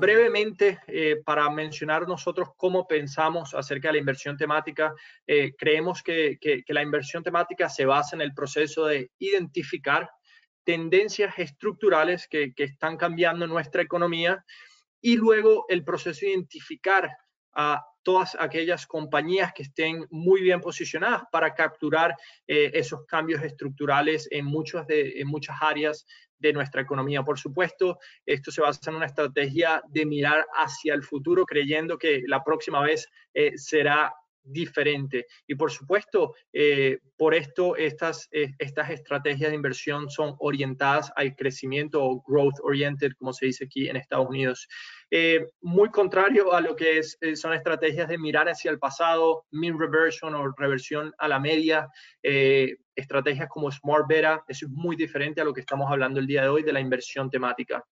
Brevemente, eh, para mencionar nosotros cómo pensamos acerca de la inversión temática, eh, creemos que, la inversión temática se basa en el proceso de identificar tendencias estructurales que, están cambiando nuestra economía y luego el proceso de identificar a todas aquellas compañías que estén muy bien posicionadas para capturar eh, esos cambios estructurales en, muchas de, en muchas áreas de nuestra economía. Por supuesto, esto se basa en una estrategia de mirar hacia el futuro, creyendo que la próxima vez eh, será diferente. Y por supuesto, eh, por esto estas, eh, estas estrategias de inversión son orientadas al crecimiento o growth oriented, como se dice aquí en Estados Unidos. Muy contrario a lo que son estrategias de mirar hacia el pasado, mean reversion o reversión a la media, estrategias como Smart Beta, eso es muy diferente a lo que estamos hablando el día de hoy de la inversión temática.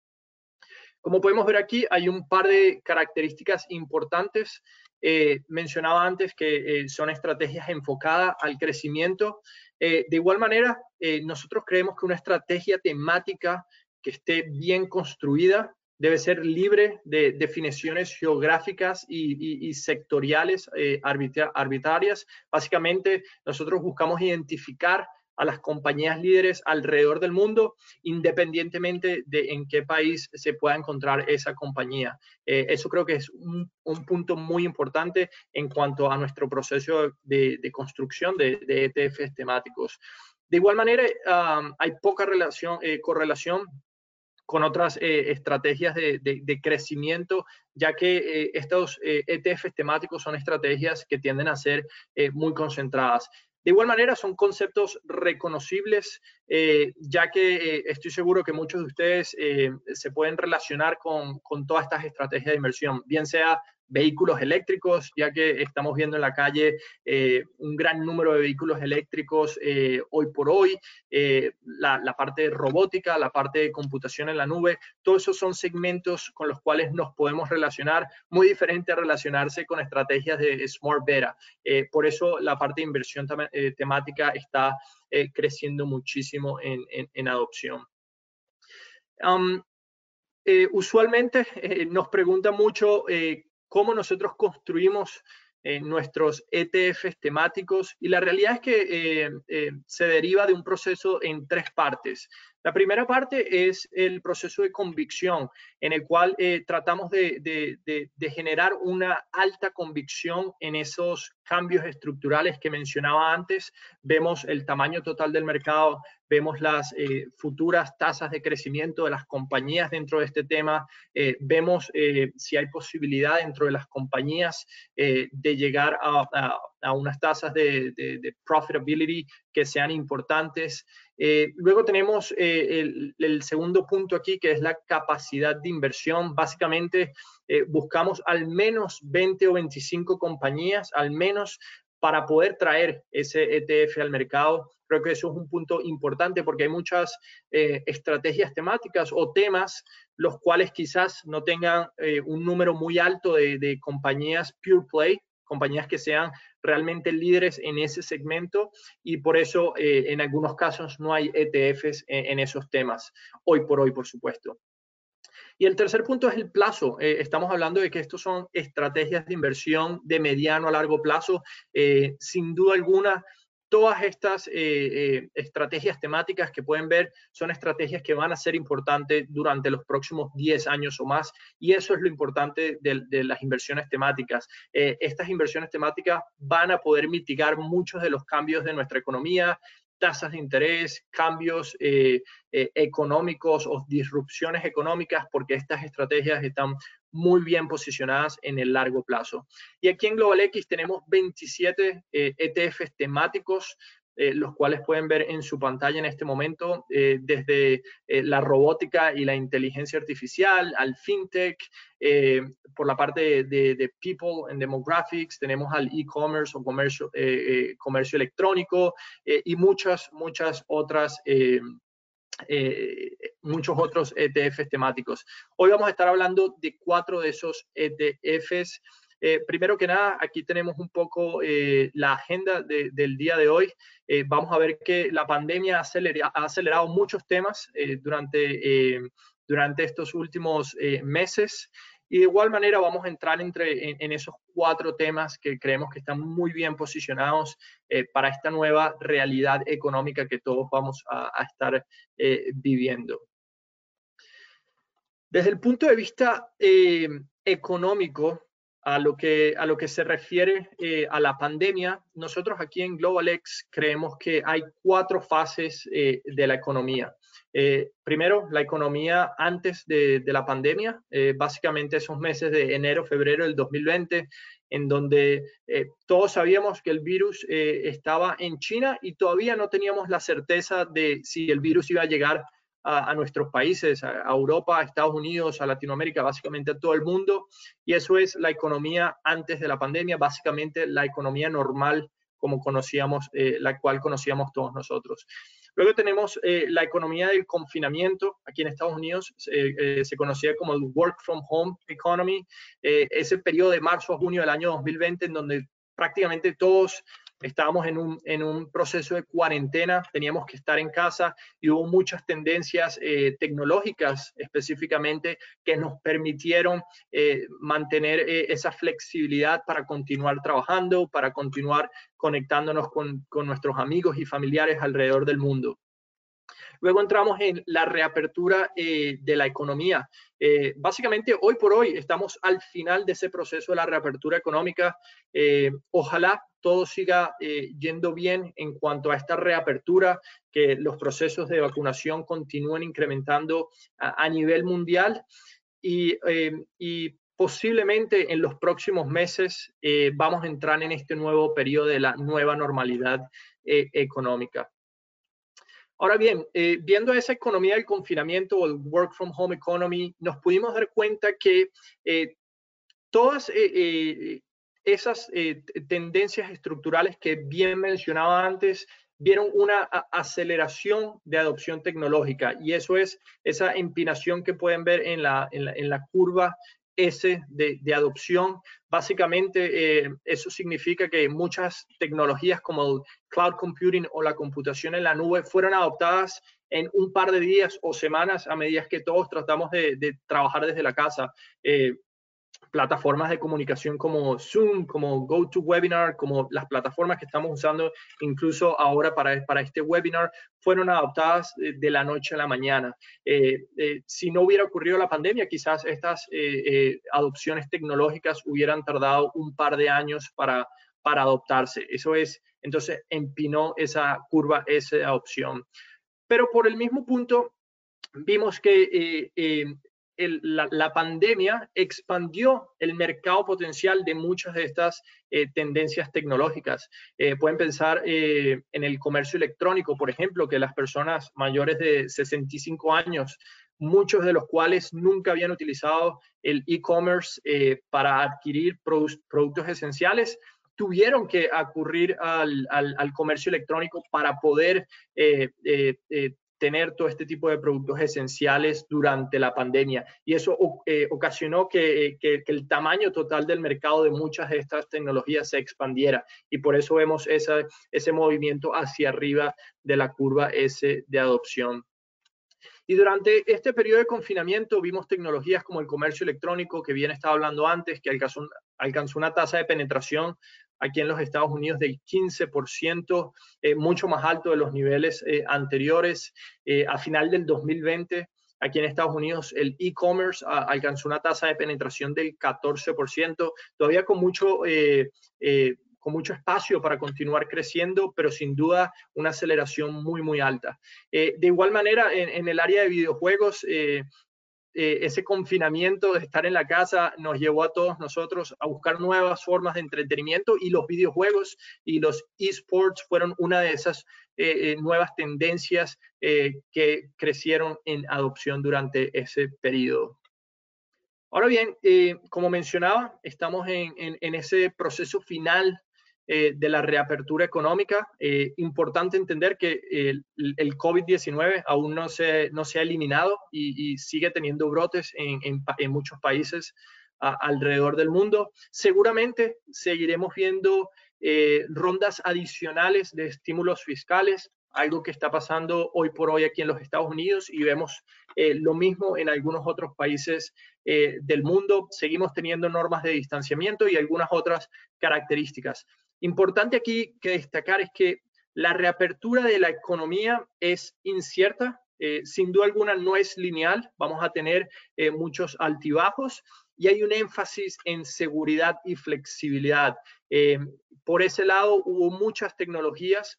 Como podemos ver aquí, hay un par de características importantes eh, mencionaba antes que eh, son estrategias enfocadas al crecimiento. Eh, de igual manera, nosotros creemos que una estrategia temática que esté bien construida debe ser libre de definiciones geográficas y, sectoriales arbitrarias. Básicamente, nosotros buscamos identificar a las compañías líderes alrededor del mundo, independientemente de en qué país se pueda encontrar esa compañía. Eh, eso creo que es un, punto muy importante en cuanto a nuestro proceso de, construcción de, ETFs temáticos. De igual manera, hay poca eh, correlación con otras eh, estrategias de, crecimiento, ya que estos ETFs temáticos son estrategias que tienden a ser muy concentradas. De igual manera, son conceptos reconocibles, eh, ya que eh, estoy seguro que muchos de ustedes eh, se pueden relacionar con, con, todas estas estrategias de inversión, bien sea vehículos eléctricos, ya que estamos viendo en la calle eh, un gran número de vehículos eléctricos eh, hoy por hoy, eh, la, parte de robótica, la parte de computación en la nube, todos esos son segmentos con los cuales nos podemos relacionar, muy diferente a relacionarse con estrategias de Smart Beta. por eso la parte de inversión temática está creciendo muchísimo en, adopción. Um, usualmente nos pregunta mucho cómo nosotros construimos eh, nuestros ETFs temáticos y la realidad es que eh, eh, se deriva de un proceso en tres partes. La primera parte es el proceso de convicción, en el cual tratamos de, generar una alta convicción en esos cambios estructurales que mencionaba antes. Vemos el tamaño total del mercado, vemos las eh, futuras tasas de crecimiento de las compañías dentro de este tema, eh, vemos eh, si hay posibilidad dentro de las compañías de llegar a, unas tasas de, profitability que sean importantes. Luego tenemos el, el, segundo punto aquí, que es la capacidad de inversión. Básicamente, buscamos al menos 20 o 25 compañías, al menos para poder traer ese ETF al mercado. Creo que eso es un punto importante porque hay muchas eh, estrategias temáticas o temas los cuales quizás no tengan eh, un número muy alto de, compañías pure play, compañías que sean realmente líderes en ese segmento y por eso eh, en algunos casos no hay ETFs en, esos temas, hoy por hoy, por supuesto. Y el tercer punto es el plazo. estamos hablando de que estos son estrategias de inversión de mediano a largo plazo. sin duda alguna, todas estas eh, eh, estrategias temáticas que pueden ver son estrategias que van a ser importantes durante los próximos 10 años o más y eso es lo importante de, las inversiones temáticas. Eh, estas inversiones temáticas van a poder mitigar muchos de los cambios de nuestra economía, tasas de interés, cambios económicos o disrupciones económicas, porque estas estrategias están muy bien posicionadas en el largo plazo. Y aquí en Global X tenemos 27 ETFs e temáticos, eh, los cuales pueden ver en su pantalla en este momento, eh, desde eh, la robótica y la inteligencia artificial al fintech, por la parte de, people and demographics, tenemos al e-commerce o comercio, comercio electrónico y muchas, muchas otras muchos otros ETFs temáticos. Hoy vamos a estar hablando de cuatro de esos ETFs. primero que nada, aquí tenemos un poco la agenda del día de hoy. vamos a ver que la pandemia ha, acelerado muchos temas durante, durante estos últimos meses. Y de igual manera vamos a entrar entre, en, esos cuatro temas que creemos que están muy bien posicionados eh, para esta nueva realidad económica que todos vamos a, estar eh, viviendo. Desde el punto de vista eh, económico, a lo, que, a lo que se refiere a la pandemia, nosotros aquí en GlobalX creemos que hay cuatro fases de la economía. Eh, primero, la economía antes de, la pandemia, eh, básicamente esos meses de enero, febrero del 2020, en donde eh, todos sabíamos que el virus estaba en China y todavía no teníamos la certeza de si el virus iba a llegar a, nuestros países, a, Europa, a Estados Unidos, a Latinoamérica, básicamente a todo el mundo. Y eso es la economía antes de la pandemia, básicamente la economía normal como conocíamos, la cual conocíamos todos nosotros. Luego tenemos eh, la economía del confinamiento. Aquí en Estados Unidos eh, eh, se conocía como el Work from Home Economy. ese periodo de marzo a junio del año 2020 en donde prácticamente todos estábamos en un, en un proceso de cuarentena, teníamos que estar en casa y hubo muchas tendencias eh, tecnológicas específicamente que nos permitieron eh, mantener eh, esa flexibilidad para continuar trabajando, para continuar conectándonos con, con nuestros amigos y familiares alrededor del mundo. Luego entramos en la reapertura de la economía. básicamente, hoy por hoy estamos al final de ese proceso de la reapertura económica. ojalá todo siga eh, yendo bien en cuanto a esta reapertura, que los procesos de vacunación continúen incrementando a, nivel mundial eh, y, posiblemente en los próximos meses eh, vamos a entrar en este nuevo periodo de la nueva normalidad económica. Ahora bien, viendo esa economía del confinamiento o el work from home economy, nos pudimos dar cuenta que todas esas eh, tendencias estructurales que bien mencionaba antes vieron una aceleración de adopción tecnológica. Y eso es esa empinación que pueden ver en la, en la, curva S de, adopción. Básicamente, eh, eso significa que muchas tecnologías como el cloud computing o la computación en la nube fueron adoptadas en un par de días o semanas a medida que todos tratamos de, trabajar desde la casa. Eh, plataformas de comunicación como Zoom, como GoToWebinar, como las plataformas que estamos usando incluso ahora para, para este webinar, fueron adoptadas eh, de la noche a la mañana. Eh, eh, si no hubiera ocurrido la pandemia, quizás estas adopciones tecnológicas hubieran tardado un par de años para, para adoptarse. Eso es, entonces, empinó esa curva, esa adopción. Pero por el mismo punto, vimos que la, pandemia expandió el mercado potencial de muchas de estas eh, tendencias tecnológicas. Eh, pueden pensar eh, en el comercio electrónico, por ejemplo, que las personas mayores de 65 años, muchos de los cuales nunca habían utilizado el e-commerce para adquirir productos esenciales, tuvieron que acudir al, comercio electrónico para poder tener todo este tipo de productos esenciales durante la pandemia. Y eso eh, ocasionó que, el tamaño total del mercado de muchas de estas tecnologías se expandiera. Y por eso vemos ese movimiento hacia arriba de la curva S de adopción. Y durante este periodo de confinamiento vimos tecnologías como el comercio electrónico, que bien estaba hablando antes, que alcanzó, alcanzó una tasa de penetración aquí en los Estados Unidos del 15%, eh, mucho más alto de los niveles eh, anteriores. Eh, a final del 2020, aquí en Estados Unidos, el e-commerce ah, alcanzó una tasa de penetración del 14%, todavía con mucho... con mucho espacio para continuar creciendo, pero sin duda una aceleración muy, muy alta. de igual manera, en, el área de videojuegos, eh, ese confinamiento de estar en la casa nos llevó a todos nosotros a buscar nuevas formas de entretenimiento y los videojuegos y los esports fueron una de esas eh, eh, nuevas tendencias que crecieron en adopción durante ese periodo. Ahora bien, como mencionaba, estamos en, ese proceso final eh, de la reapertura económica. Eh, importante entender que el, COVID-19 aún no se, no se ha eliminado y, sigue teniendo brotes en, en, muchos países alrededor del mundo. Seguramente seguiremos viendo eh, rondas adicionales de estímulos fiscales, algo que está pasando hoy por hoy aquí en los Estados Unidos y vemos lo mismo en algunos otros países del mundo. Seguimos teniendo normas de distanciamiento y algunas otras características. Importante aquí que destacar es que la reapertura de la economía es incierta, eh, sin duda alguna no es lineal, vamos a tener eh, muchos altibajos y hay un énfasis en seguridad y flexibilidad. Eh, por ese lado, hubo muchas tecnologías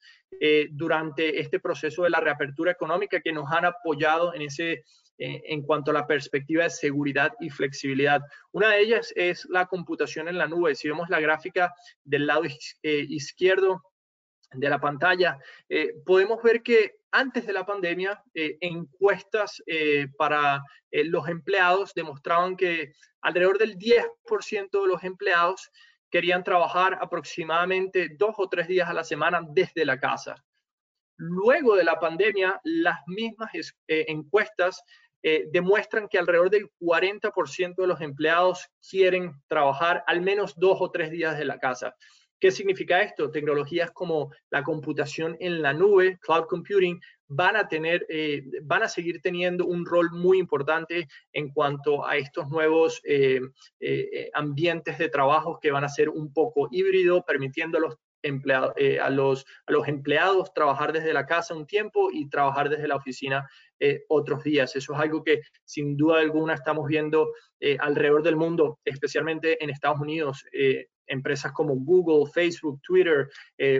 durante este proceso de la reapertura económica que nos han apoyado en ese eh, en cuanto a la perspectiva de seguridad y flexibilidad. Una de ellas es la computación en la nube. Si vemos la gráfica del lado eh, izquierdo de la pantalla, eh, podemos ver que antes de la pandemia, encuestas para los empleados demostraban que alrededor del 10% de los empleados querían trabajar aproximadamente dos o tres días a la semana desde la casa. Luego de la pandemia, las mismas encuestas eh, demuestran que alrededor del 40% de los empleados quieren trabajar al menos dos o tres días de la casa. ¿Qué significa esto? Tecnologías como la computación en la nube, cloud computing, van a tener, eh, van a seguir teniendo un rol muy importante en cuanto a estos nuevos eh, ambientes de trabajo que van a ser un poco híbrido, permitiendo a los empleados trabajar desde la casa un tiempo y trabajar desde la oficina eh, otros días. Eso es algo que sin duda alguna estamos viendo eh, alrededor del mundo, especialmente en Estados Unidos. empresas como Google, Facebook, Twitter,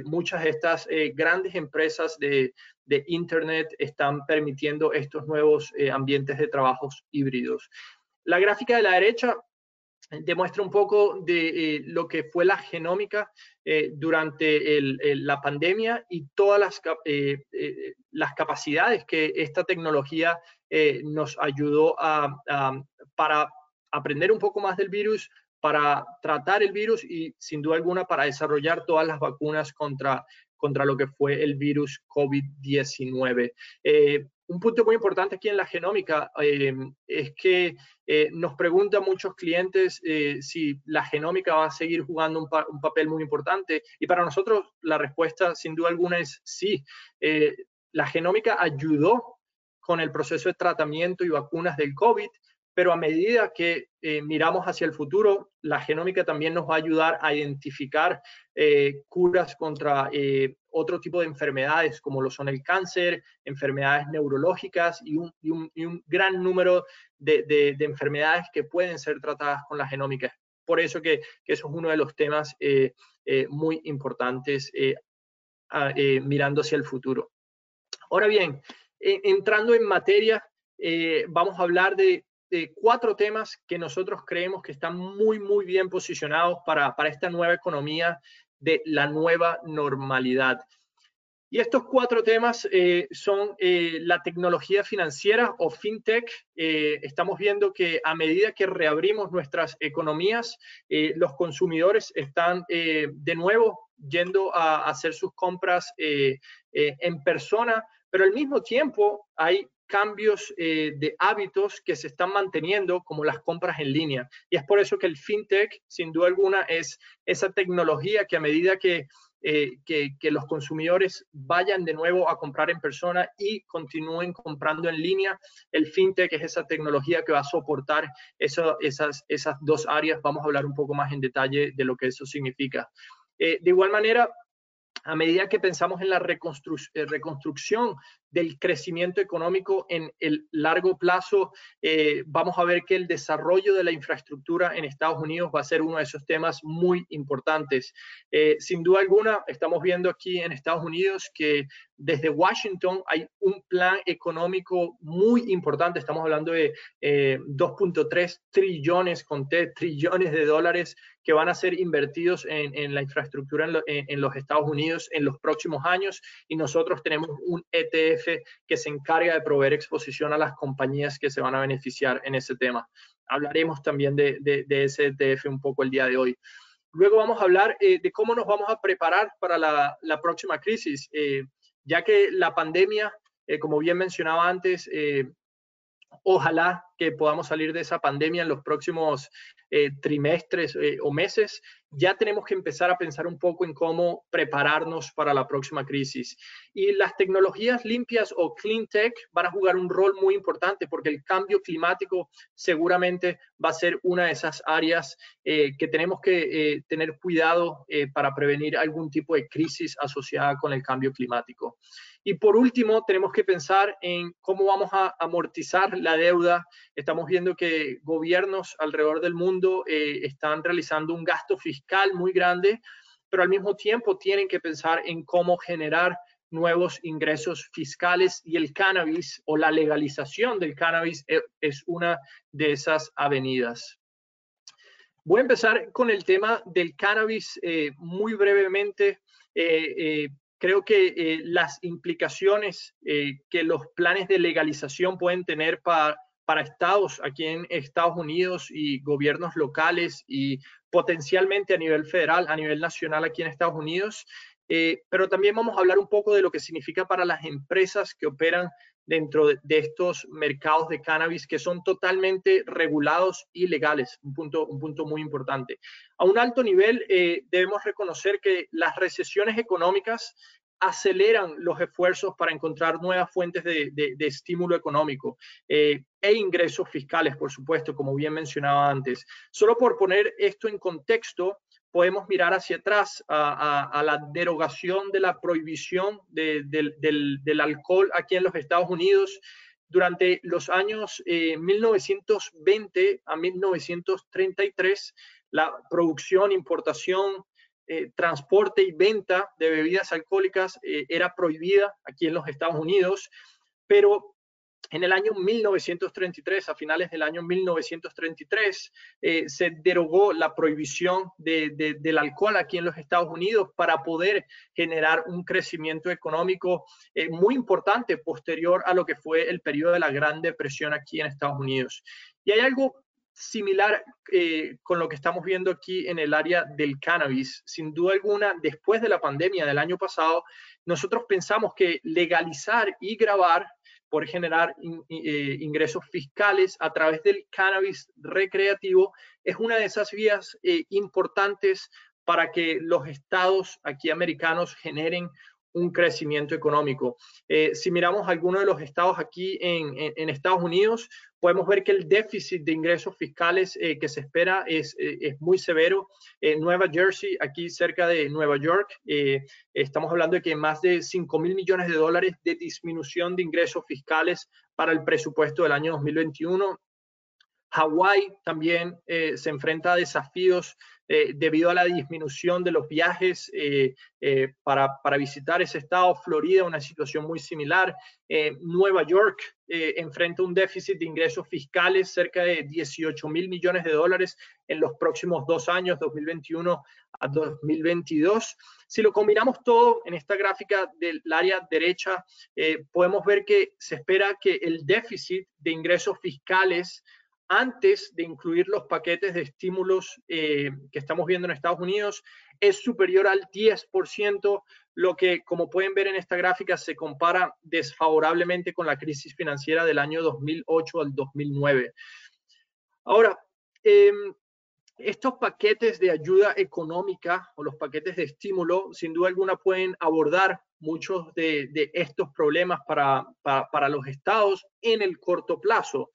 muchas de estas grandes empresas de, de, Internet están permitiendo estos nuevos ambientes de trabajos híbridos. La gráfica de la derecha demuestra un poco de eh, lo que fue la genómica eh, durante la pandemia y todas las, eh, las, capacidades que esta tecnología nos ayudó a, para aprender un poco más del virus, para tratar el virus y sin duda alguna para desarrollar todas las vacunas contra, contra lo que fue el virus COVID-19 un punto muy importante aquí en la genómica eh, es que eh, nos preguntan muchos clientes eh, si la genómica va a seguir jugando un, papel muy importante y para nosotros la respuesta sin duda alguna es sí. la genómica ayudó con el proceso de tratamiento y vacunas del COVID, pero a medida que miramos hacia el futuro, la genómica también nos va a ayudar a identificar curas contra otro tipo de enfermedades como lo son el cáncer, enfermedades neurológicas y un, gran número de, enfermedades que pueden ser tratadas con la genómica. Por eso que, eso es uno de los temas eh, eh, muy importantes eh, mirando hacia el futuro. Ahora bien, entrando en materia, vamos a hablar de, cuatro temas que nosotros creemos que están muy, muy bien posicionados para, para esta nueva economía de la nueva normalidad. Y estos cuatro temas eh, son eh, la tecnología financiera o fintech. Eh, estamos viendo que a medida que reabrimos nuestras economías, los consumidores están de nuevo yendo a, hacer sus compras en persona, pero al mismo tiempo hay cambios de hábitos que se están manteniendo, como las compras en línea. Y es por eso que el fintech, sin duda alguna, es esa tecnología que a medida que eh, que, los consumidores vayan de nuevo a comprar en persona y continúen comprando en línea. El fintech es esa tecnología que va a soportar esas, esas dos áreas. Vamos a hablar un poco más en detalle de lo que eso significa. Eh, de igual manera, a medida que pensamos en la eh, reconstrucción del crecimiento económico en el largo plazo, eh, vamos a ver que el desarrollo de la infraestructura en Estados Unidos va a ser uno de esos temas muy importantes. Eh, sin duda alguna, estamos viendo aquí en Estados Unidos que desde Washington hay un plan económico muy importante. Estamos hablando de 2.3 trillones, conté, trillones de dólares que van a ser invertidos en, la infraestructura en, los Estados Unidos en los próximos años y nosotros tenemos un ETF que se encarga de proveer exposición a las compañías que se van a beneficiar en ese tema. Hablaremos también de, ese ETF un poco el día de hoy. Luego vamos a hablar de cómo nos vamos a preparar para la, la próxima crisis, ya que la pandemia, como bien mencionaba antes, ojalá que podamos salir de esa pandemia en los próximos eh, trimestres eh, o meses, ya tenemos que empezar a pensar un poco en cómo prepararnos para la próxima crisis. Y las tecnologías limpias o clean tech van a jugar un rol muy importante porque el cambio climático seguramente va a ser una de esas áreas eh, que tenemos que tener cuidado para prevenir algún tipo de crisis asociada con el cambio climático. Y por último, tenemos que pensar en cómo vamos a amortizar la deuda. Estamos viendo que gobiernos alrededor del mundo eh, están realizando un gasto fiscal muy grande, pero al mismo tiempo tienen que pensar en cómo generar nuevos ingresos fiscales y el cannabis o la legalización del cannabis eh, es una de esas avenidas. Voy a empezar con el tema del cannabis eh, muy brevemente creo que eh, las implicaciones eh, que los planes de legalización pueden tener para, para estados aquí en Estados Unidos y gobiernos locales y potencialmente a nivel federal, a nivel nacional aquí en Estados Unidos, eh, pero también vamos a hablar un poco de lo que significa para las empresas que operan dentro de, estos mercados de cannabis que son totalmente regulados y legales, un punto, un punto muy importante. A un alto nivel eh, debemos reconocer que las recesiones económicas aceleran los esfuerzos para encontrar nuevas fuentes de, estímulo económico eh, e ingresos fiscales, por supuesto, como bien mencionaba antes. Solo por poner esto en contexto, podemos mirar hacia atrás a, la derogación de la prohibición del, alcohol aquí en los Estados Unidos. Durante los años 1920 eh, a 1933, la producción, importación, eh, transporte y venta de bebidas alcohólicas eh, era prohibida aquí en los Estados Unidos, pero en el año 1933, a finales del año 1933, eh, se derogó la prohibición del alcohol aquí en los Estados Unidos para poder generar un crecimiento económico muy importante posterior a lo que fue el periodo de la Gran Depresión aquí en Estados Unidos. Y hay algo similar eh, con lo que estamos viendo aquí en el área del cannabis. Sin duda alguna, después de la pandemia del año pasado, nosotros pensamos que legalizar y grabar por generar eh, ingresos fiscales a través del cannabis recreativo es una de esas vías eh, importantes para que los estados aquí americanos generen un crecimiento económico. Eh, si miramos algunos de los estados aquí en, Estados Unidos, podemos ver que el déficit de ingresos fiscales eh, que se espera es, eh, es muy severo. En Nueva Jersey, aquí cerca de Nueva York, estamos hablando de que más de 5 mil millones de dólares de disminución de ingresos fiscales para el presupuesto del año 2021. Hawái también se enfrenta a desafíos eh, debido a la disminución de los viajes eh, eh, para, para, visitar ese estado. Florida, una situación muy similar. Nueva York enfrenta un déficit de ingresos fiscales cerca de 18 mil millones de dólares en los próximos dos años, 2021 a 2022. Si lo combinamos todo en esta gráfica del área derecha, podemos ver que se espera que el déficit de ingresos fiscales antes de incluir los paquetes de estímulos eh, que estamos viendo en Estados Unidos, es superior al 10%, lo que, como pueden ver en esta gráfica, se compara desfavorablemente con la crisis financiera del año 2008 al 2009. Ahora, em, estos paquetes de ayuda económica o los paquetes de estímulo, sin duda alguna, pueden abordar muchos de, estos problemas para, para los estados en el corto plazo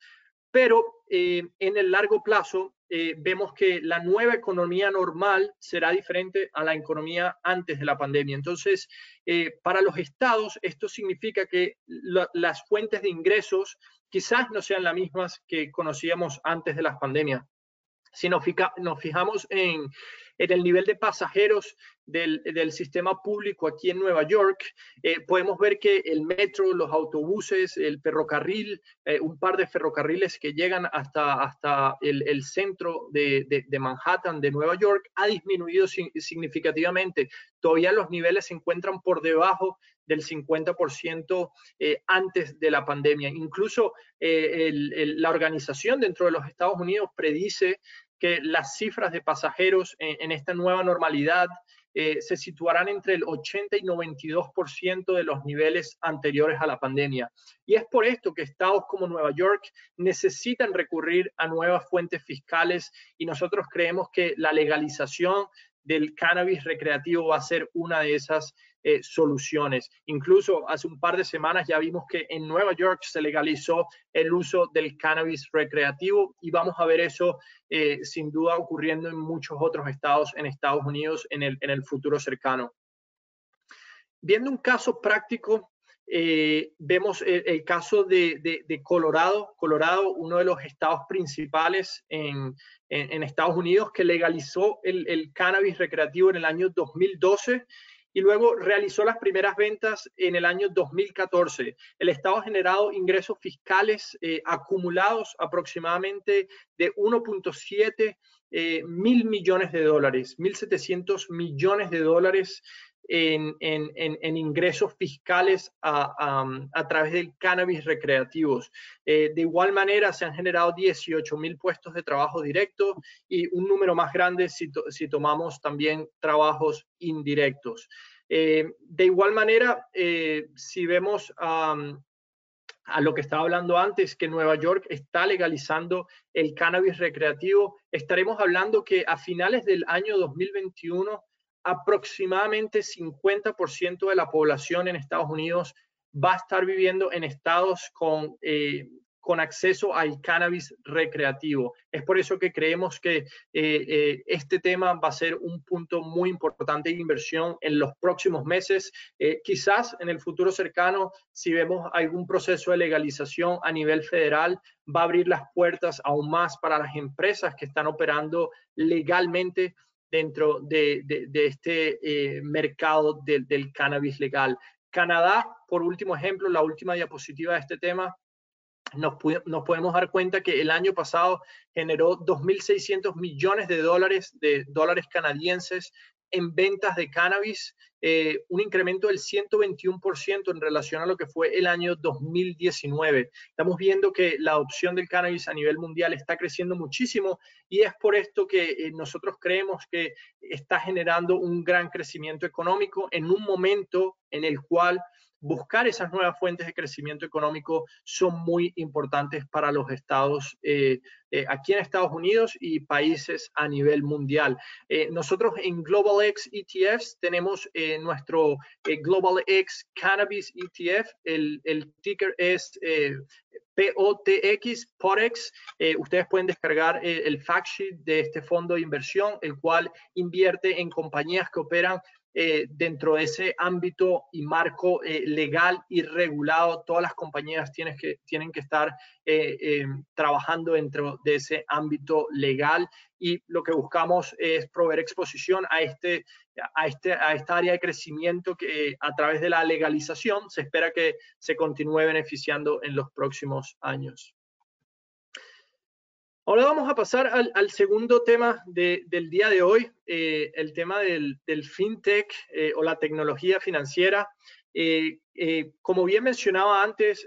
pero eh, en el largo plazo eh, vemos que la nueva economía normal será diferente a la economía antes de la pandemia. Entonces, eh, para los estados, esto significa que las fuentes de ingresos quizás no sean las mismas que conocíamos antes de la pandemia. Si nos, fijamos en, el nivel de pasajeros del, sistema público aquí en Nueva York, eh, podemos ver que el metro, los autobuses, el ferrocarril, eh, un par de ferrocarriles que llegan hasta, hasta el, centro de, Manhattan, de Nueva York, ha disminuido significativamente. Todavía los niveles se encuentran por debajo del 50% eh, antes de la pandemia. Incluso la organización dentro de los Estados Unidos predice que las cifras de pasajeros en, esta nueva normalidad eh, se situarán entre el 80 y 92% de los niveles anteriores a la pandemia. Y es por esto que estados como Nueva York necesitan recurrir a nuevas fuentes fiscales y nosotros creemos que la legalización del cannabis recreativo va a ser una de esas eh, soluciones. Incluso hace un par de semanas ya vimos que en Nueva York se legalizó el uso del cannabis recreativo y vamos a ver eso eh, sin duda ocurriendo en muchos otros estados en Estados Unidos en el, en el futuro cercano. Viendo un caso práctico, eh, vemos el, caso de, de, Colorado. Colorado, uno de los estados principales en, en, Estados Unidos que legalizó el, el, cannabis recreativo en el año 2012 y luego realizó las primeras ventas en el año 2014. El Estado ha generado ingresos fiscales eh, acumulados aproximadamente de 1.7 eh, mil millones de dólares, 1.700 millones de dólares en, ingresos fiscales a, través del cannabis recreativos. Eh, de igual manera, se han generado 18 mil puestos de trabajo directo y un número más grande si, tomamos también trabajos indirectos. Eh, de igual manera, eh, si vemos a lo que estaba hablando antes, que Nueva York está legalizando el cannabis recreativo, estaremos hablando que a finales del año 2021 aproximadamente 50% de la población en Estados Unidos va a estar viviendo en estados con, eh, con acceso al cannabis recreativo. Es por eso que creemos que eh, eh, este tema va a ser un punto muy importante de inversión en los próximos meses. quizás en el futuro cercano, si vemos algún proceso de legalización a nivel federal, va a abrir las puertas aún más para las empresas que están operando legalmente dentro de, este eh, mercado del cannabis legal. Canadá, por último ejemplo, la última diapositiva de este tema, nos, nos, podemos dar cuenta que el año pasado generó 2.600 millones de dólares, de dólares canadienses en ventas de cannabis, eh, un incremento del 121% en relación a lo que fue el año 2019. Estamos viendo que la adopción del cannabis a nivel mundial está creciendo muchísimo y es por esto que eh, nosotros creemos que está generando un gran crecimiento económico en un momento en el cual buscar esas nuevas fuentes de crecimiento económico son muy importantes para los estados eh, eh, aquí en Estados Unidos y países a nivel mundial. Eh, nosotros en Global X ETFs tenemos nuestro Global X Cannabis ETF, el, el ticker es POTX, POTX. ustedes pueden descargar el fact sheet de este fondo de inversión, el cual invierte en compañías que operan eh, dentro de ese ámbito y marco eh, legal y regulado, todas las compañías tienen que, tienen que estar eh, trabajando dentro de ese ámbito legal y lo que buscamos es proveer exposición a, este, a, este, a esta área de crecimiento que a través de la legalización se espera que se continúe beneficiando en los próximos años. Ahora vamos a pasar al, segundo tema del día de hoy, eh, el tema del, fintech eh, o la tecnología financiera. Eh, como bien mencionaba antes,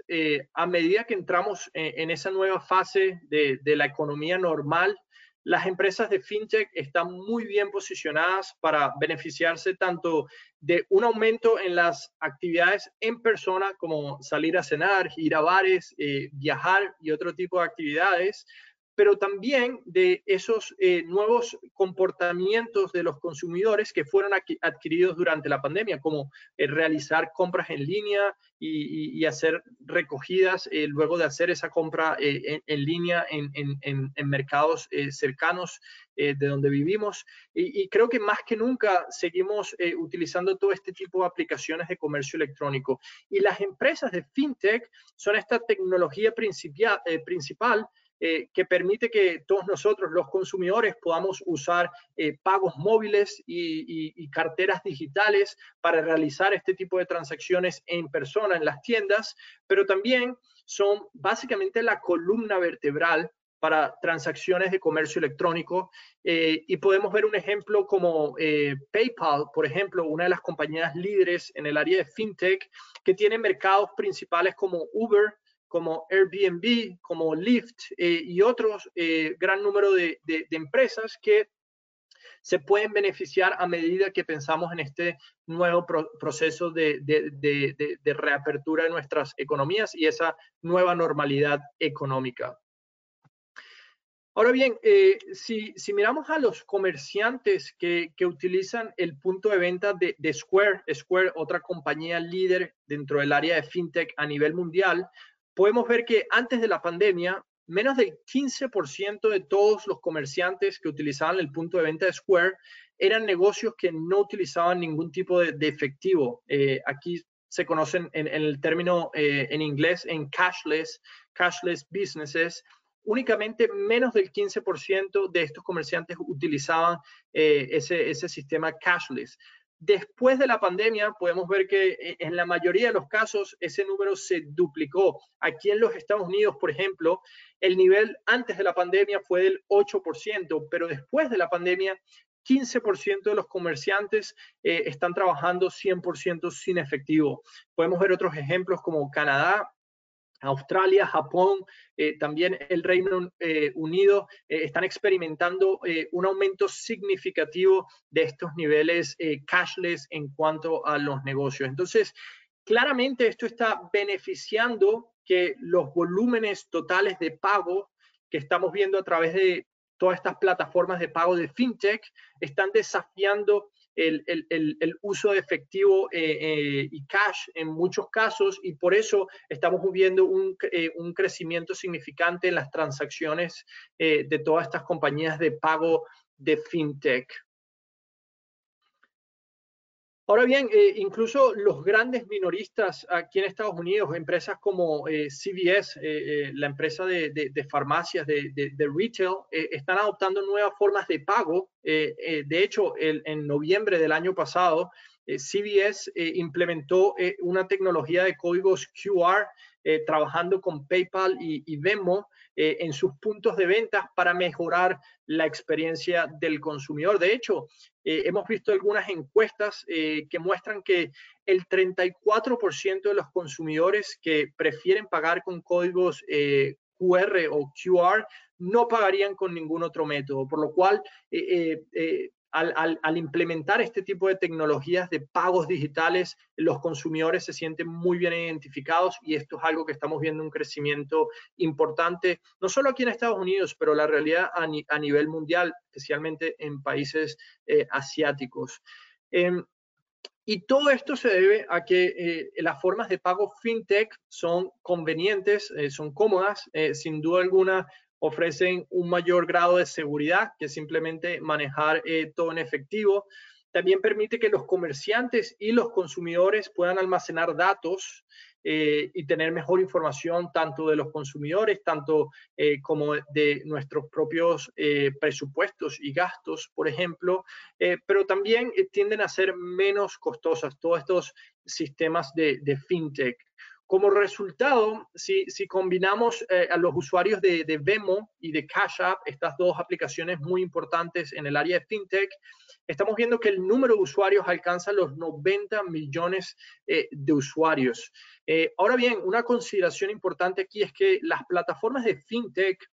a medida que entramos en, esa nueva fase de, de, la economía normal, las empresas de fintech están muy bien posicionadas para beneficiarse tanto de un aumento en las actividades en persona, como salir a cenar, ir a bares, viajar y otro tipo de actividades, pero también de esos eh, nuevos comportamientos de los consumidores que fueron adquiridos durante la pandemia, como eh, realizar compras en línea y, hacer recogidas eh, luego de hacer esa compra en, línea en, mercados cercanos de donde vivimos. Y, y, creo que más que nunca seguimos utilizando todo este tipo de aplicaciones de comercio electrónico. Y las empresas de fintech son esta tecnología principal eh, que permite que todos nosotros, los consumidores, podamos usar eh, pagos móviles y, carteras digitales para realizar este tipo de transacciones en persona en las tiendas, pero también son básicamente la columna vertebral para transacciones de comercio electrónico. Eh, y podemos ver un ejemplo como PayPal, por ejemplo, una de las compañías líderes en el área de fintech, que tiene mercados principales como Uber, como Airbnb, como Lyft y otros gran número de, empresas que se pueden beneficiar a medida que pensamos en este nuevo proceso de, de, reapertura de nuestras economías y esa nueva normalidad económica. Ahora bien, eh, si, miramos a los comerciantes que, utilizan el punto de venta de, Square, Square, otra compañía líder dentro del área de fintech a nivel mundial, podemos ver que antes de la pandemia, menos del 15% de todos los comerciantes que utilizaban el punto de venta de Square eran negocios que no utilizaban ningún tipo de, efectivo. Eh, aquí se conocen en, el término eh, en inglés en cashless, cashless businesses, únicamente menos del 15% de estos comerciantes utilizaban eh, ese, ese sistema cashless. Después de la pandemia, podemos ver que eh, en la mayoría de los casos ese número se duplicó. Aquí en los Estados Unidos, por ejemplo, el nivel antes de la pandemia fue del 8%, pero después de la pandemia, 15% de los comerciantes eh, están trabajando 100% sin efectivo. Podemos ver otros ejemplos como Canadá, Australia, Japón, eh, también el Reino eh, Unido eh, están experimentando un aumento significativo de estos niveles cashless en cuanto a los negocios. Entonces, claramente esto está beneficiando que los volúmenes totales de pago que estamos viendo a través de todas estas plataformas de pago de fintech están desafiando el, uso de efectivo eh, eh, y cash en muchos casos y por eso estamos viendo un, eh, un crecimiento significante en las transacciones de todas estas compañías de pago de fintech. Ahora bien, eh, incluso los grandes minoristas aquí en Estados Unidos, empresas como eh, CVS, eh, la empresa de, farmacias, de, retail, están adoptando nuevas formas de pago. de hecho, en noviembre del año pasado, CVS implementó una tecnología de códigos QR trabajando con PayPal y, y Venmo en sus puntos de venta para mejorar la experiencia del consumidor. De hecho, eh, hemos visto algunas encuestas eh, que muestran que el 34% de los consumidores que prefieren pagar con códigos eh, QR o QR no pagarían con ningún otro método, por lo cual al, implementar este tipo de tecnologías de pagos digitales, los consumidores se sienten muy bien identificados y esto es algo que estamos viendo un crecimiento importante, no solo aquí en Estados Unidos, pero la realidad a, nivel mundial, especialmente en países eh, asiáticos. Em, y todo esto se debe a que eh, las formas de pago fintech son convenientes, eh, son cómodas, sin duda alguna ofrecen un mayor grado de seguridad que simplemente manejar eh, todo en efectivo. También permite que los comerciantes y los consumidores puedan almacenar datos eh, y tener mejor información tanto de los consumidores, tanto eh, como de nuestros propios presupuestos y gastos, por ejemplo, pero también tienden a ser menos costosas todos estos sistemas de fintech. Como resultado, si, combinamos eh, a los usuarios de, de, Vemo y de Cash App, estas dos aplicaciones muy importantes en el área de FinTech, estamos viendo que el número de usuarios alcanza los 90 millones eh, de usuarios. Eh, ahora bien, una consideración importante aquí es que las plataformas de FinTech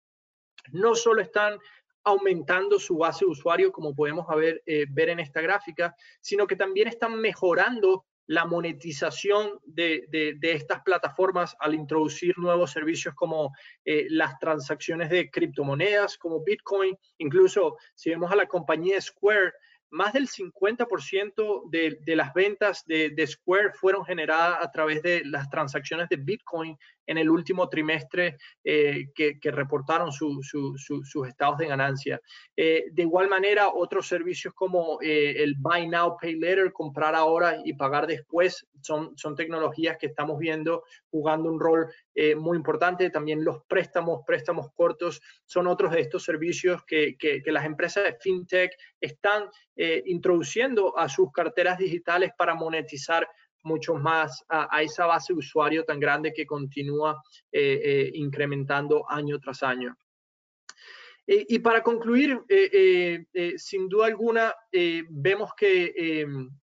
no solo están aumentando su base de usuario, como podemos ver en esta gráfica, sino que también están mejorando la monetización de, estas plataformas al introducir nuevos servicios como eh, las transacciones de criptomonedas, como Bitcoin. Incluso si vemos a la compañía Square, más del 50% de, de, las ventas de, Square fueron generadas a través de las transacciones de Bitcoin en el último trimestre eh, que, reportaron sus estados de ganancia. Eh, de igual manera, otros servicios como eh, el Buy Now, Pay Later, comprar ahora y pagar después, son, tecnologías que estamos viendo jugando un rol muy importante. También los préstamos, préstamos cortos, son otros de estos servicios que, las empresas de fintech están introduciendo a sus carteras digitales para monetizar mucho más a, esa base de usuario tan grande que continúa eh, eh, incrementando año tras año. Eh, y para concluir, sin duda alguna, vemos que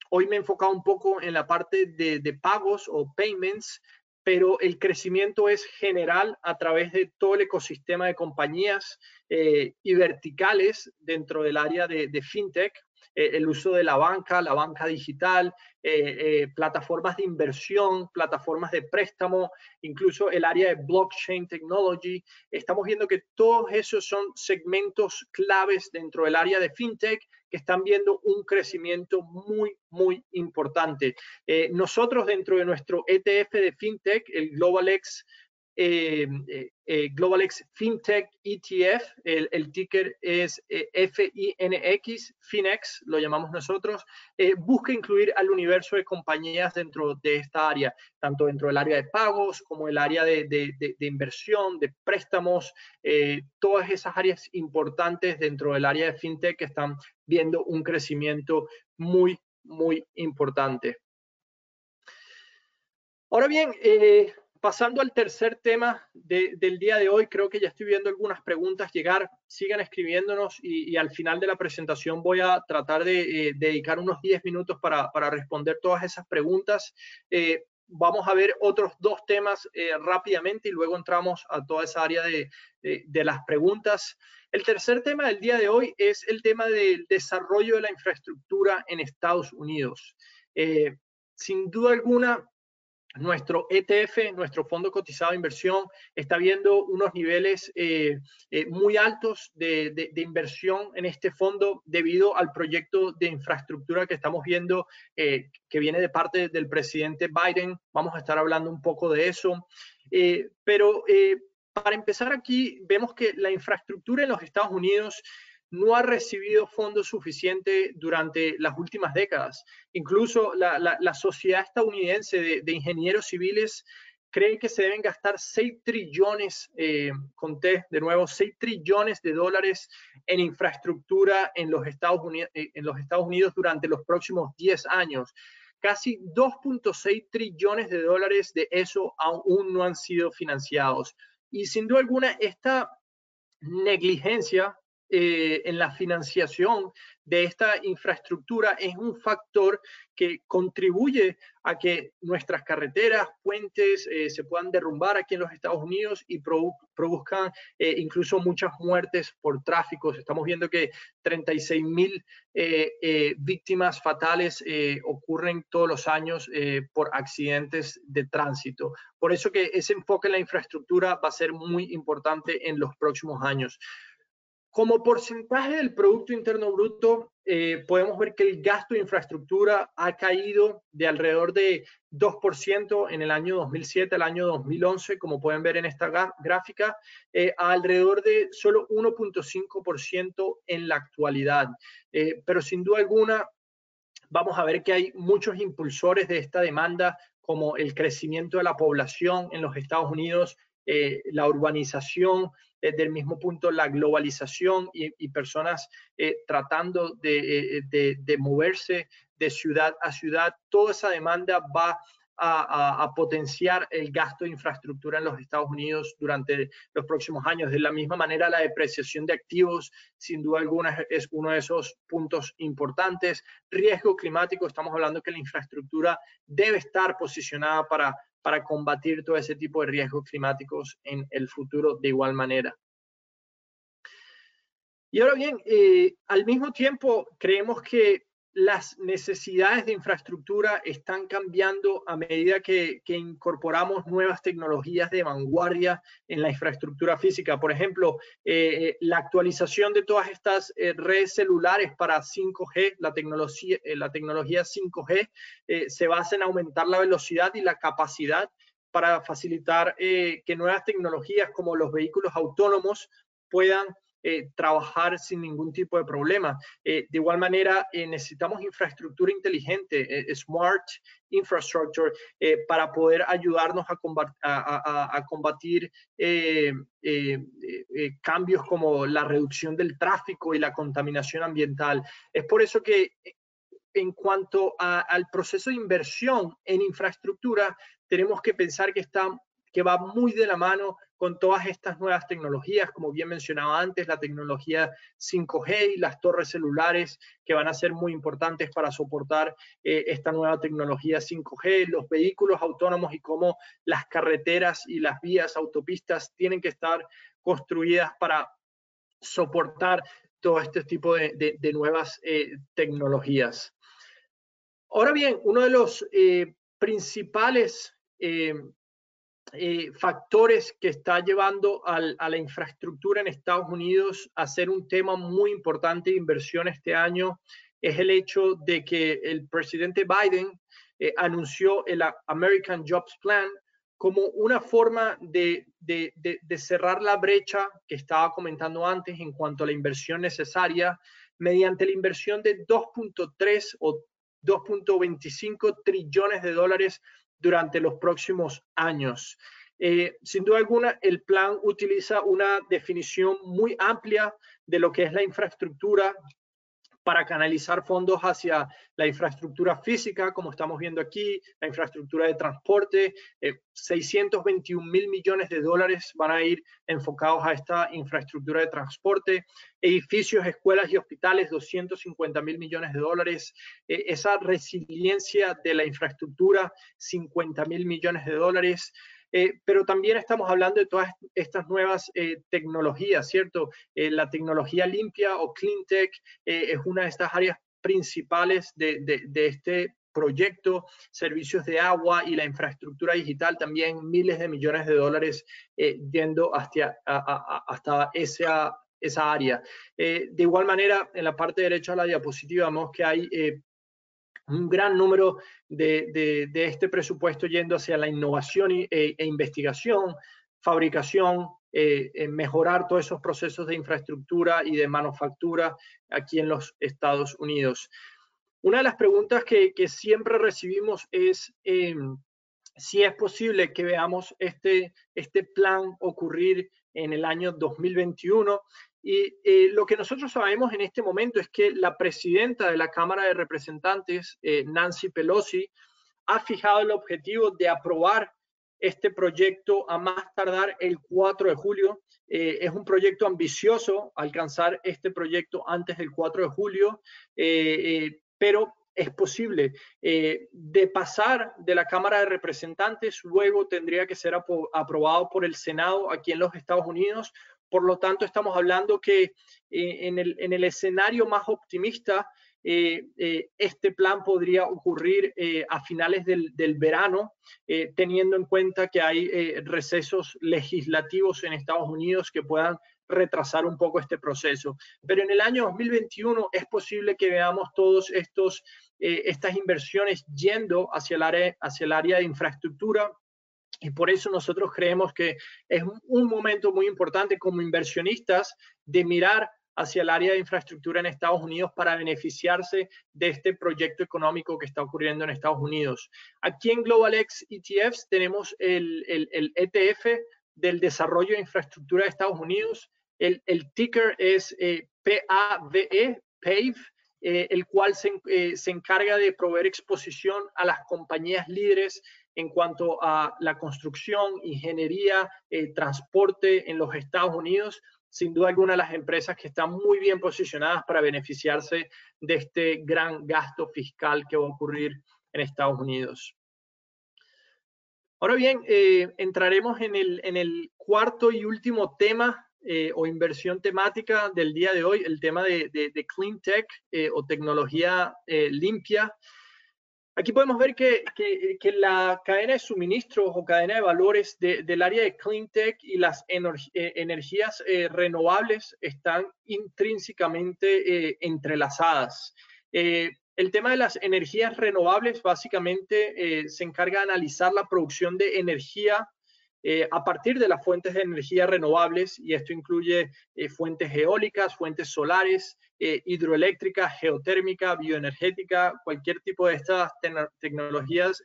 hoy me he enfocado un poco en la parte de, pagos o payments, pero el crecimiento es general a través de todo el ecosistema de compañías y verticales dentro del área de, fintech, eh, el uso de la banca, la banca digital, eh, plataformas de inversión, plataformas de préstamo, incluso el área de blockchain technology. Estamos viendo que todos esos son segmentos claves dentro del área de fintech que están viendo un crecimiento muy, muy importante. Eh, nosotros dentro de nuestro ETF de FinTech, el GlobalX eh, eh, eh, GlobalX FinTech ETF, el, ticker es FINX, FINEX, lo llamamos nosotros, busca incluir al universo de compañías dentro de esta área, tanto dentro del área de pagos como el área de, inversión, de préstamos, todas esas áreas importantes dentro del área de FinTech que están viendo un crecimiento muy, muy importante. Ahora bien, eh, pasando al tercer tema del día de hoy, creo que ya estoy viendo algunas preguntas llegar. Sigan escribiéndonos y, al final de la presentación voy a tratar de eh, dedicar unos 10 minutos para, responder todas esas preguntas. Eh, vamos a ver otros dos temas eh, rápidamente y luego entramos a toda esa área de, de, las preguntas. El tercer tema del día de hoy es el tema del desarrollo de la infraestructura en Estados Unidos. sin duda alguna, nuestro ETF, nuestro fondo cotizado de inversión, está viendo unos niveles eh, eh, muy altos de, inversión en este fondo debido al proyecto de infraestructura que estamos viendo eh, que viene de parte del presidente Biden. Vamos a estar hablando un poco de eso. pero para empezar aquí, vemos que la infraestructura en los Estados Unidos no ha recibido fondos suficientes durante las últimas décadas. Incluso la, sociedad estadounidense de, ingenieros civiles cree que se deben gastar 6 trillones, eh, conté de nuevo, 6 trillones de dólares en infraestructura en los Estados Unidos, eh, Unidos durante los próximos 10 años. Casi 2.6 trillones de dólares de eso aún no han sido financiados. Y sin duda alguna, esta negligencia eh, en la financiación de esta infraestructura es un factor que contribuye a que nuestras carreteras, puentes eh, se puedan derrumbar aquí en los Estados Unidos y produzcan eh, incluso muchas muertes por tráfico. Estamos viendo que 36 mil víctimas fatales ocurren todos los años por accidentes de tránsito. Por eso que ese enfoque en la infraestructura va a ser muy importante en los próximos años. Como porcentaje del Producto Interno Bruto, eh, podemos ver que el gasto de infraestructura ha caído de alrededor de 2% en el año 2007 al año 2011, como pueden ver en esta gráfica, eh, a alrededor de solo 1.5% en la actualidad. Eh, pero sin duda alguna, vamos a ver que hay muchos impulsores de esta demanda, como el crecimiento de la población en los Estados Unidos, la urbanización, del mismo punto la globalización y, personas eh, tratando eh, de, moverse de ciudad a ciudad, toda esa demanda va a, potenciar el gasto de infraestructura en los Estados Unidos durante los próximos años. De la misma manera, la depreciación de activos, sin duda alguna, es uno de esos puntos importantes. Riesgo climático, estamos hablando que la infraestructura debe estar posicionada para para combatir todo ese tipo de riesgos climáticos en el futuro de igual manera. Y ahora bien, eh, al mismo tiempo creemos que las necesidades de infraestructura están cambiando a medida que, incorporamos nuevas tecnologías de vanguardia en la infraestructura física. Por ejemplo, eh, la actualización de todas estas eh, redes celulares para 5G, la tecnología, eh, la tecnología 5G, se basa en aumentar la velocidad y la capacidad para facilitar que nuevas tecnologías como los vehículos autónomos puedan eh, trabajar sin ningún tipo de problema. Eh, de igual manera, eh, necesitamos infraestructura inteligente, smart infrastructure, para poder ayudarnos a, a combatir cambios como la reducción del tráfico y la contaminación ambiental. Es por eso que en cuanto al proceso de inversión en infraestructura, tenemos que pensar que está que va muy de la mano con todas estas nuevas tecnologías, como bien mencionaba antes, la tecnología 5G y las torres celulares que van a ser muy importantes para soportar eh, esta nueva tecnología 5G, los vehículos autónomos y cómo las carreteras y las vías autopistas tienen que estar construidas para soportar todo este tipo de, nuevas eh, tecnologías. Ahora bien, uno de los eh, principales factores que está llevando a la infraestructura en Estados Unidos a ser un tema muy importante de inversión este año es el hecho de que el presidente Biden anunció el American Jobs Plan, como una forma de, cerrar la brecha que estaba comentando antes en cuanto a la inversión necesaria mediante la inversión de 2.3 o 2.25 trillones de dólares durante los próximos años. Eh, sin duda alguna, el plan utiliza una definición muy amplia de lo que es la infraestructura para canalizar fondos hacia la infraestructura física, como estamos viendo aquí, la infraestructura de transporte. 621 eh, mil millones de dólares van a ir enfocados a esta infraestructura de transporte. Edificios, escuelas y hospitales, 250 mil millones de dólares. Eh, esa resiliencia de la infraestructura, 50 mil millones de dólares. Eh, pero también estamos hablando de todas estas nuevas eh, tecnologías, ¿cierto? Eh, la tecnología limpia o clean tech es una de estas áreas principales de, este proyecto, servicios de agua y la infraestructura digital, también miles de millones de dólares yendo hasta, hasta esa, esa área. de igual manera, en la parte derecha de la diapositiva vemos que hay un gran número de, este presupuesto yendo hacia la innovación e, e investigación, fabricación, eh, mejorar todos esos procesos de infraestructura y de manufactura aquí en los Estados Unidos. Una de las preguntas que, siempre recibimos es em, si es posible que veamos este, este plan ocurrir en el año 2021 y eh, lo que nosotros sabemos en este momento es que la presidenta de la Cámara de Representantes, eh, Nancy Pelosi, ha fijado el objetivo de aprobar este proyecto a más tardar el 4 de julio. Eh, es un proyecto ambicioso alcanzar este proyecto antes del 4 de julio, pero es posible. de pasar de la Cámara de Representantes, luego tendría que ser aprobado por el Senado aquí en los Estados Unidos por lo tanto, estamos hablando que eh, en, el, escenario más optimista, eh, eh, este plan podría ocurrir a finales del, verano, teniendo en cuenta que hay recesos legislativos en Estados Unidos que puedan retrasar un poco este proceso. Pero en el año 2021 es posible que veamos todos estos estas inversiones yendo hacia el área hacia el área de infraestructura y por eso nosotros creemos que es un momento muy importante como inversionistas de mirar hacia el área de infraestructura en Estados Unidos para beneficiarse de este proyecto económico que está ocurriendo en Estados Unidos. Aquí en GlobalX ETFs tenemos el, el, ETF del desarrollo de infraestructura de Estados Unidos. El, ticker es eh, PAVE, PAVE, eh, el cual se, eh, se encarga de proveer exposición a las compañías líderes en cuanto a la construcción, ingeniería, eh, transporte en los Estados Unidos, sin duda alguna las empresas que están muy bien posicionadas para beneficiarse de este gran gasto fiscal que va a ocurrir en Estados Unidos. Ahora bien, eh, entraremos en el, en el, cuarto y último tema eh, o inversión temática del día de hoy, el tema de, de clean tech o tecnología limpia. Aquí podemos ver que, la cadena de suministros o cadena de valores del área de clean tech y las eh, energías eh, renovables están intrínsecamente eh, entrelazadas. el tema de las energías renovables básicamente se encarga de analizar la producción de energía eh, a partir de las fuentes de energía renovables, y esto incluye eh, fuentes eólicas, fuentes solares, eh, hidroeléctricas, geotérmica, bioenergética, cualquier tipo de estas tecnologías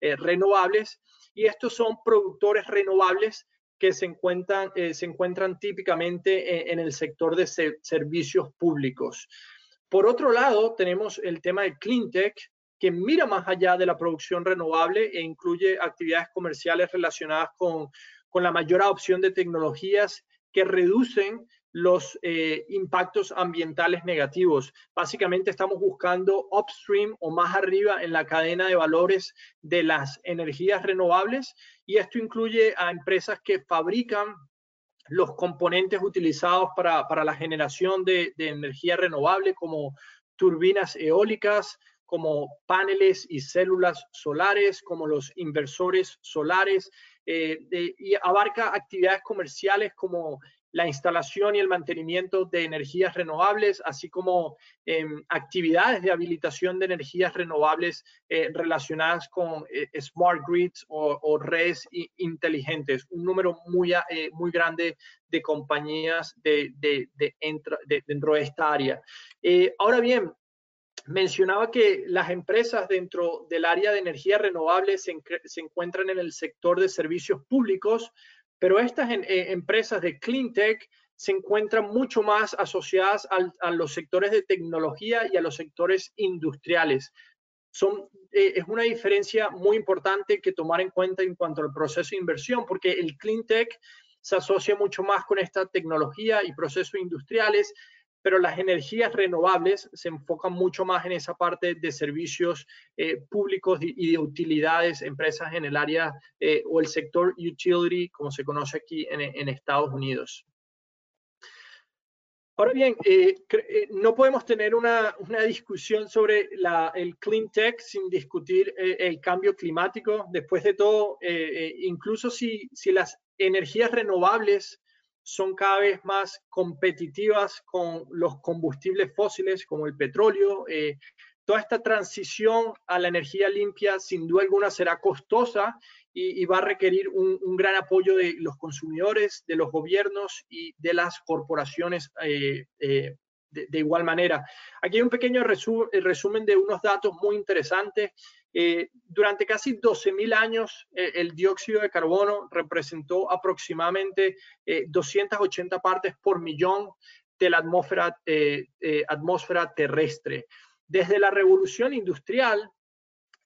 renovables. Y estos son productores renovables que se encuentran, se encuentran típicamente en el sector de servicios públicos. Por otro lado, tenemos el tema de clean tech, que mira más allá de la producción renovable e incluye actividades comerciales relacionadas con, con la mayor adopción de tecnologías que reducen los eh, impactos ambientales negativos. Básicamente estamos buscando upstream o más arriba en la cadena de valores de las energías renovables y esto incluye a empresas que fabrican los componentes utilizados para, la generación de, energía renovable como turbinas eólicas, como paneles y células solares, como los inversores solares, eh, y abarca actividades comerciales como la instalación y el mantenimiento de energías renovables, así como em, actividades de habilitación de energías renovables eh, relacionadas con eh, smart grids o, redes inteligentes. Un número muy, eh, muy grande de compañías de, dentro de esta área. ahora bien, mencionaba que las empresas dentro del área de energía renovable se, se encuentran en el sector de servicios públicos, pero estas eh, empresas de clean tech se encuentran mucho más asociadas a los sectores de tecnología y a los sectores industriales. Son, eh, es una diferencia muy importante que tomar en cuenta en cuanto al proceso de inversión, porque el clean tech se asocia mucho más con esta tecnología y procesos industriales pero las energías renovables se enfocan mucho más en esa parte de servicios eh, públicos y de utilidades, empresas en el área eh, o el sector utility, como se conoce aquí en, Estados Unidos. Ahora bien, eh, no podemos tener una, discusión sobre el clean tech sin discutir el cambio climático. Después de todo, incluso si, si las energías renovables son cada vez más competitivas con los combustibles fósiles como el petróleo. Eh, toda esta transición a la energía limpia sin duda alguna será costosa y, va a requerir un, gran apoyo de los consumidores, de los gobiernos y de las corporaciones eh, eh, de, igual manera. Aquí hay un pequeño resumen de unos datos muy interesantes. Eh, durante casi 12.000 años, eh, el dióxido de carbono representó aproximadamente 280 eh, partes por millón de la atmósfera, atmósfera terrestre. Desde la revolución industrial,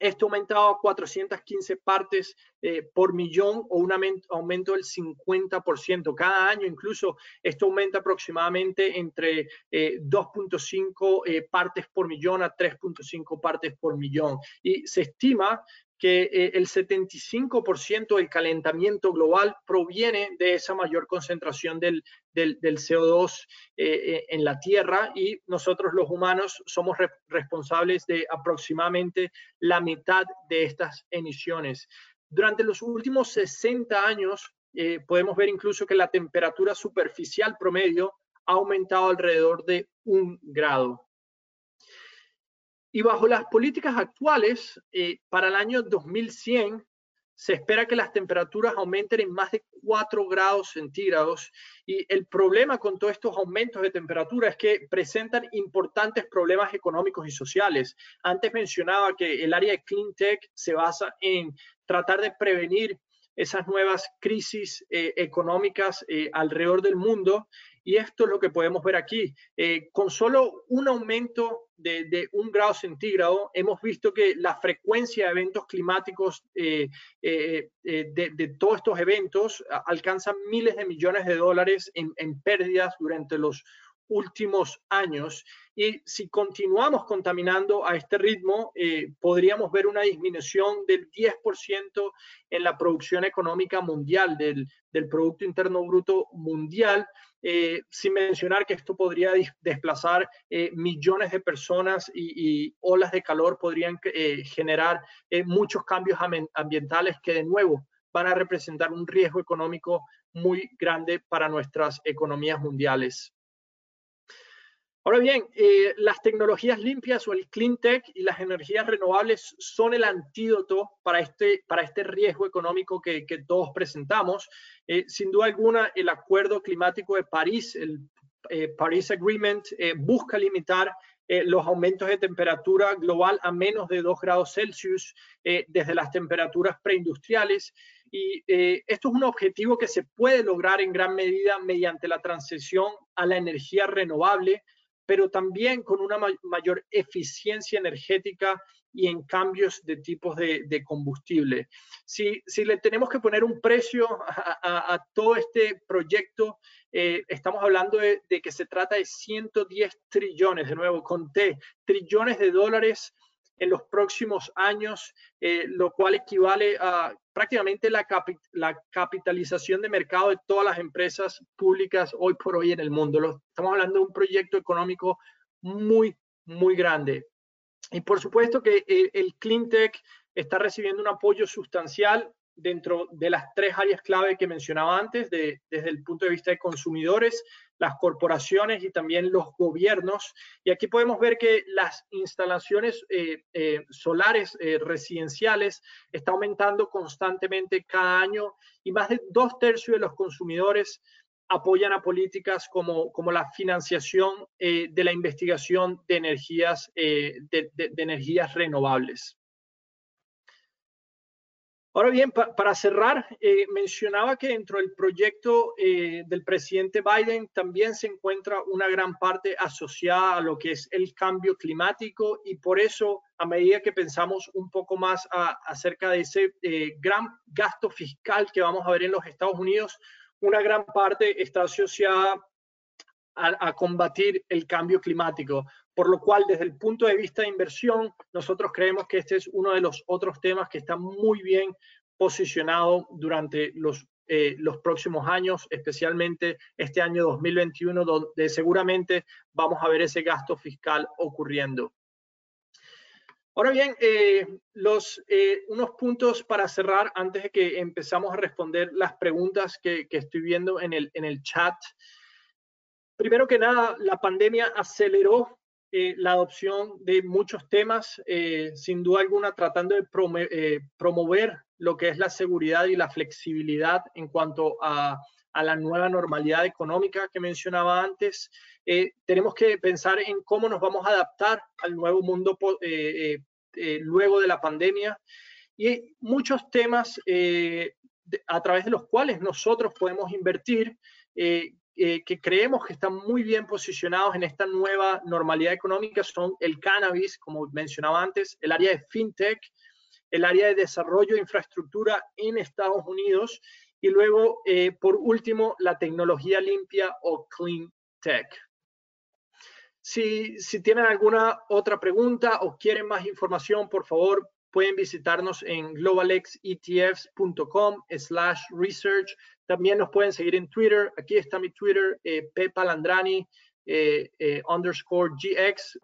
esto aumentado a 415 partes eh, por millón o un aumento del 50%. Cada año incluso esto aumenta aproximadamente entre 2.5 eh, eh, partes por millón a 3.5 partes por millón. Y se estima que eh, el 75% del calentamiento global proviene de esa mayor concentración del, CO2 eh, eh, en la Tierra y nosotros los humanos somos responsables de aproximadamente la mitad de estas emisiones. Durante los últimos 60 años podemos ver incluso que la temperatura superficial promedio ha aumentado alrededor de un grado. Y bajo las políticas actuales, eh, para el año 2100, se espera que las temperaturas aumenten en más de 4 grados centígrados. Y el problema con todos estos aumentos de temperatura es que presentan importantes problemas económicos y sociales. Antes mencionaba que el área de Clean Tech se basa en tratar de prevenir esas nuevas crisis eh, económicas eh, alrededor del mundo. Y esto es lo que podemos ver aquí. con solo un aumento de, un grado centígrado, hemos visto que la frecuencia de eventos climáticos eh, eh, eh, de, todos estos eventos alcanza miles de millones de dólares en, pérdidas durante los últimos años. Y si continuamos contaminando a este ritmo, podríamos ver una disminución del 10% en la producción económica mundial, del Producto Interno Bruto mundial, eh, sin mencionar que esto podría desplazar eh, millones de personas y, olas de calor podrían eh, generar muchos cambios ambientales que de nuevo van a representar un riesgo económico muy grande para nuestras economías mundiales. Ahora bien, eh, las tecnologías limpias o el clean tech y las energías renovables son el antídoto para este, para este riesgo económico que, todos presentamos. Eh, sin duda alguna, el Acuerdo Climático de París, el eh, Paris Agreement, busca limitar los aumentos de temperatura global a menos de 2 grados Celsius desde las temperaturas preindustriales. Y esto es un objetivo que se puede lograr en gran medida mediante la transición a la energía renovable, pero también con una mayor eficiencia energética y en cambios de tipos de, combustible. Si, le tenemos que poner un precio a, todo este proyecto, eh, estamos hablando de, que se trata de 110 trillones, de nuevo, conté, trillones de dólares en los próximos años, eh, lo cual equivale a prácticamente la, capitalización de mercado de todas las empresas públicas hoy por hoy en el mundo. estamos hablando de un proyecto económico muy, muy grande. Y por supuesto que eh, el, cleantech está recibiendo un apoyo sustancial dentro de las tres áreas clave que mencionaba antes, desde el punto de vista de consumidores, las corporaciones y también los gobiernos. Y aquí podemos ver que las instalaciones eh, eh, solares residenciales están aumentando constantemente cada año y más de dos tercios de los consumidores apoyan a políticas como, como la financiación eh, de la investigación de energías, eh, de, energías renovables. Ahora bien, para cerrar, eh, mencionaba que dentro del proyecto del presidente Biden también se encuentra una gran parte asociada a lo que es el cambio climático y por eso, a medida que pensamos un poco más acerca de ese gran gasto fiscal que vamos a ver en los Estados Unidos, una gran parte está asociada a, combatir el cambio climático, por lo cual desde el punto de vista de inversión, nosotros creemos que este es uno de los otros temas que está muy bien posicionado durante los, eh, los próximos años, especialmente este año 2021, donde seguramente vamos a ver ese gasto fiscal ocurriendo. Ahora bien, eh, los, eh, unos puntos para cerrar antes de que empezamos a responder las preguntas que, estoy viendo en el, en el chat. Primero que nada, la pandemia aceleró eh, la adopción de muchos temas, sin duda alguna tratando de promover lo que es la seguridad y la flexibilidad en cuanto a a la nueva normalidad económica que mencionaba antes. Eh, tenemos que pensar en cómo nos vamos a adaptar al nuevo mundo eh, eh, luego de la pandemia y muchos temas a través de los cuales nosotros podemos invertir. Que creemos que están muy bien posicionados en esta nueva normalidad económica son el cannabis, como mencionaba antes, el área de fintech, el área de desarrollo de infraestructura en Estados Unidos y luego, eh, por último, la tecnología limpia o clean tech. Si, si tienen alguna otra pregunta o quieren más información, por favor, pueden visitarnos en globalexetfs.com slash research. También nos pueden seguir en Twitter. Aquí está mi Twitter, eh, eh, eh, underscore gx.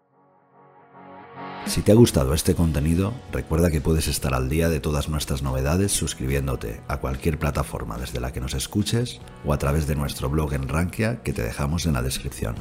Si te ha gustado este contenido, recuerda que puedes estar al día de todas nuestras novedades suscribiéndote a cualquier plataforma desde la que nos escuches o a través de nuestro blog en Rankia que te dejamos en la descripción.